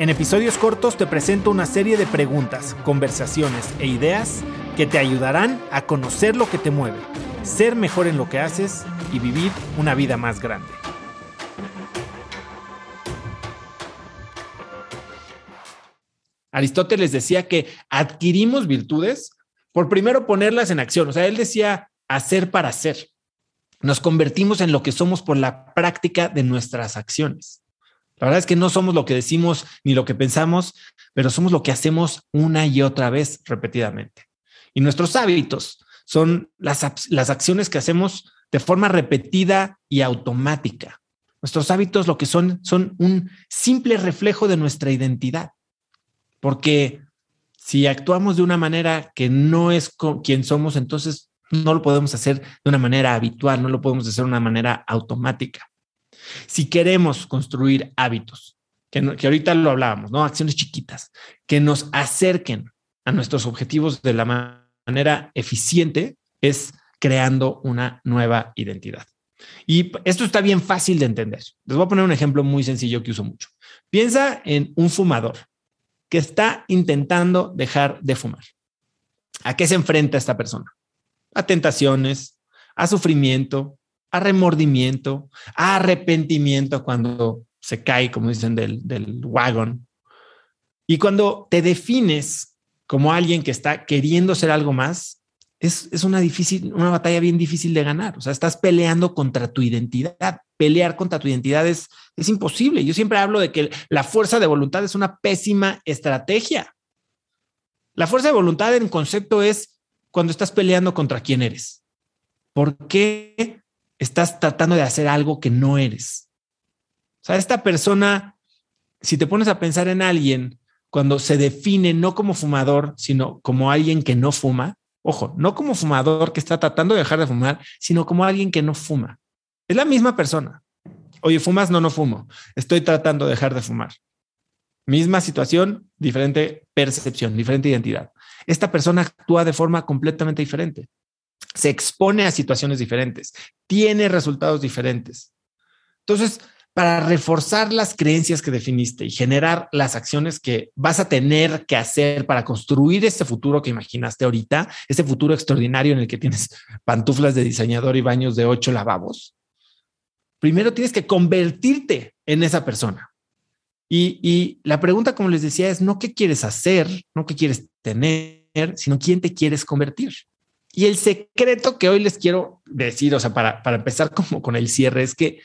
En episodios cortos te presento una serie de preguntas, conversaciones e ideas que te ayudarán a conocer lo que te mueve, ser mejor en lo que haces y vivir una vida más grande. Aristóteles decía que adquirimos virtudes por primero ponerlas en acción. O sea, él decía hacer para hacer. Nos convertimos en lo que somos por la práctica de nuestras acciones. La verdad es que no somos lo que decimos ni lo que pensamos, pero somos lo que hacemos una y otra vez repetidamente. Y nuestros hábitos son las, las acciones que hacemos de forma repetida y automática. Nuestros hábitos lo que son son un simple reflejo de nuestra identidad. Porque si actuamos de una manera que no es quien somos, entonces no lo podemos hacer de una manera habitual, no lo podemos hacer de una manera automática. Si queremos construir hábitos, que, ahorita lo hablábamos, ¿no? Acciones chiquitas, que nos acerquen a nuestros objetivos de la manera eficiente, es creando una nueva identidad. Y esto está bien fácil de entender. Les voy a poner un ejemplo muy sencillo que uso mucho. Piensa en un fumador que está intentando dejar de fumar. ¿A qué se enfrenta esta persona? A tentaciones, a sufrimiento, a remordimiento, a arrepentimiento cuando se cae, como dicen, del, del wagon. Y cuando te defines como alguien que está queriendo ser algo más, es, es, una difícil, una batalla bien difícil de ganar. O sea, estás peleando contra tu identidad. Pelear contra tu identidad es, es imposible. Yo siempre hablo de que la fuerza de voluntad es una pésima estrategia. La fuerza de voluntad en concepto es cuando estás peleando contra quién eres. ¿Por qué estás tratando de hacer algo que no eres. O sea, esta persona, si te pones a pensar en alguien cuando se define no como fumador, sino como alguien que no fuma, ojo, no como fumador que está tratando de dejar de fumar, sino como alguien que no fuma. Es la misma persona. Oye, ¿fumas? No, no fumo. Estoy tratando de dejar de fumar. Misma situación, diferente percepción, diferente identidad. Esta persona actúa de forma completamente diferente se expone a situaciones diferentes, tiene resultados diferentes. Entonces, para reforzar las creencias que definiste y generar las acciones que vas a tener que hacer para construir ese futuro que imaginaste ahorita, ese futuro extraordinario en el que tienes pantuflas de diseñador y baños de ocho lavabos, primero tienes que convertirte en esa persona. Y, y la pregunta, como les decía, es no qué quieres hacer, no qué quieres tener, sino quién te quieres convertir. Y el secreto que hoy les quiero decir, o sea, para, para empezar como con el cierre, es que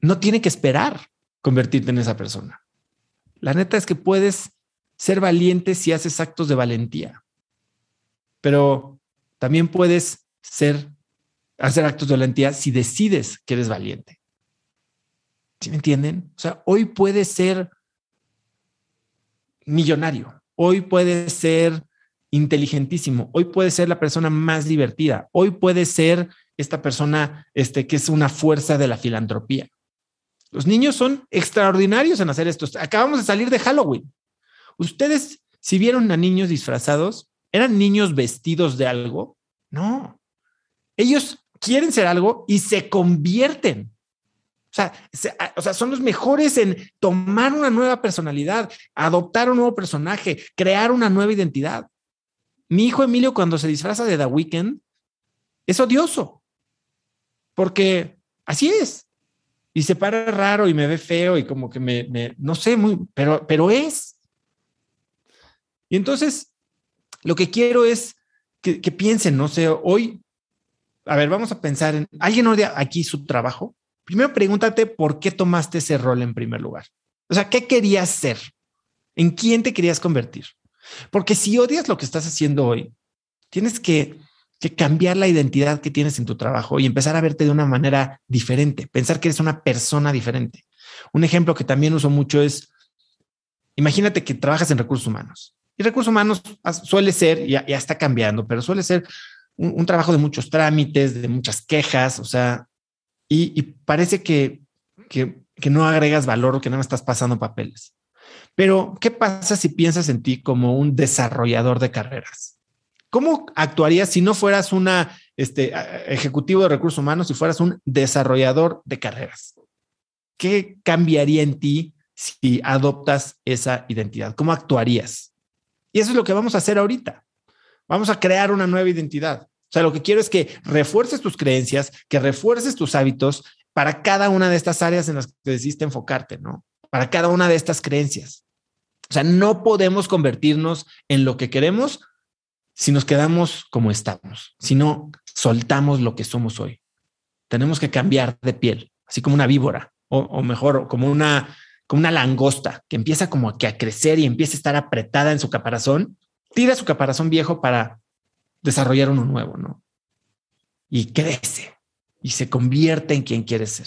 no tiene que esperar convertirte en esa persona. La neta es que puedes ser valiente si haces actos de valentía, pero también puedes ser, hacer actos de valentía si decides que eres valiente. ¿Sí me entienden? O sea, hoy puedes ser millonario, hoy puedes ser inteligentísimo. Hoy puede ser la persona más divertida. Hoy puede ser esta persona este, que es una fuerza de la filantropía. Los niños son extraordinarios en hacer esto. Acabamos de salir de Halloween. Ustedes, si vieron a niños disfrazados, ¿eran niños vestidos de algo? No. Ellos quieren ser algo y se convierten. O sea, o sea, son los mejores en tomar una nueva personalidad, adoptar un nuevo personaje, crear una nueva identidad. Mi hijo Emilio, cuando se disfraza de The Weeknd, es odioso, porque así es. Y se para raro y me ve feo y como que me, no sé, muy, pero, pero es. Y entonces, lo que quiero es que, piensen, no sé, hoy, a ver, vamos a pensar en, ¿alguien odia aquí su trabajo? Primero pregúntate por qué tomaste ese rol en primer lugar. O sea, ¿qué querías ser? ¿En quién te querías convertir? Porque si odias lo que estás haciendo hoy, tienes que, cambiar la identidad que tienes en tu trabajo y empezar a verte de una manera diferente, pensar que eres una persona diferente. Un ejemplo que también uso mucho es, imagínate que trabajas en recursos humanos. Y recursos humanos suele ser, ya, ya está cambiando, pero suele ser un, trabajo de muchos trámites, de muchas quejas, o sea, y, parece que, que, que, no agregas valor o que no me estás pasando papeles. Pero, ¿qué pasa si piensas en ti como un desarrollador de carreras? ¿Cómo actuarías si no fueras una este, ejecutivo de recursos humanos, si fueras un desarrollador de carreras? ¿Qué cambiaría en ti si adoptas esa identidad? ¿Cómo actuarías? Y eso es lo que vamos a hacer ahorita. Vamos a crear una nueva identidad. O sea, lo que quiero es que refuerces tus creencias, que refuerces tus hábitos para cada una de estas áreas en las que decidiste enfocarte, ¿no? Para cada una de estas creencias. O sea, no podemos convertirnos en lo que queremos si nos quedamos como estamos, si no soltamos lo que somos hoy. Tenemos que cambiar de piel, así como una víbora, o, mejor, como una, como una langosta que empieza como que a crecer y empieza a estar apretada en su caparazón tira su caparazón viejo para desarrollar uno nuevo, ¿no? Y crece y se convierte en quien quiere ser.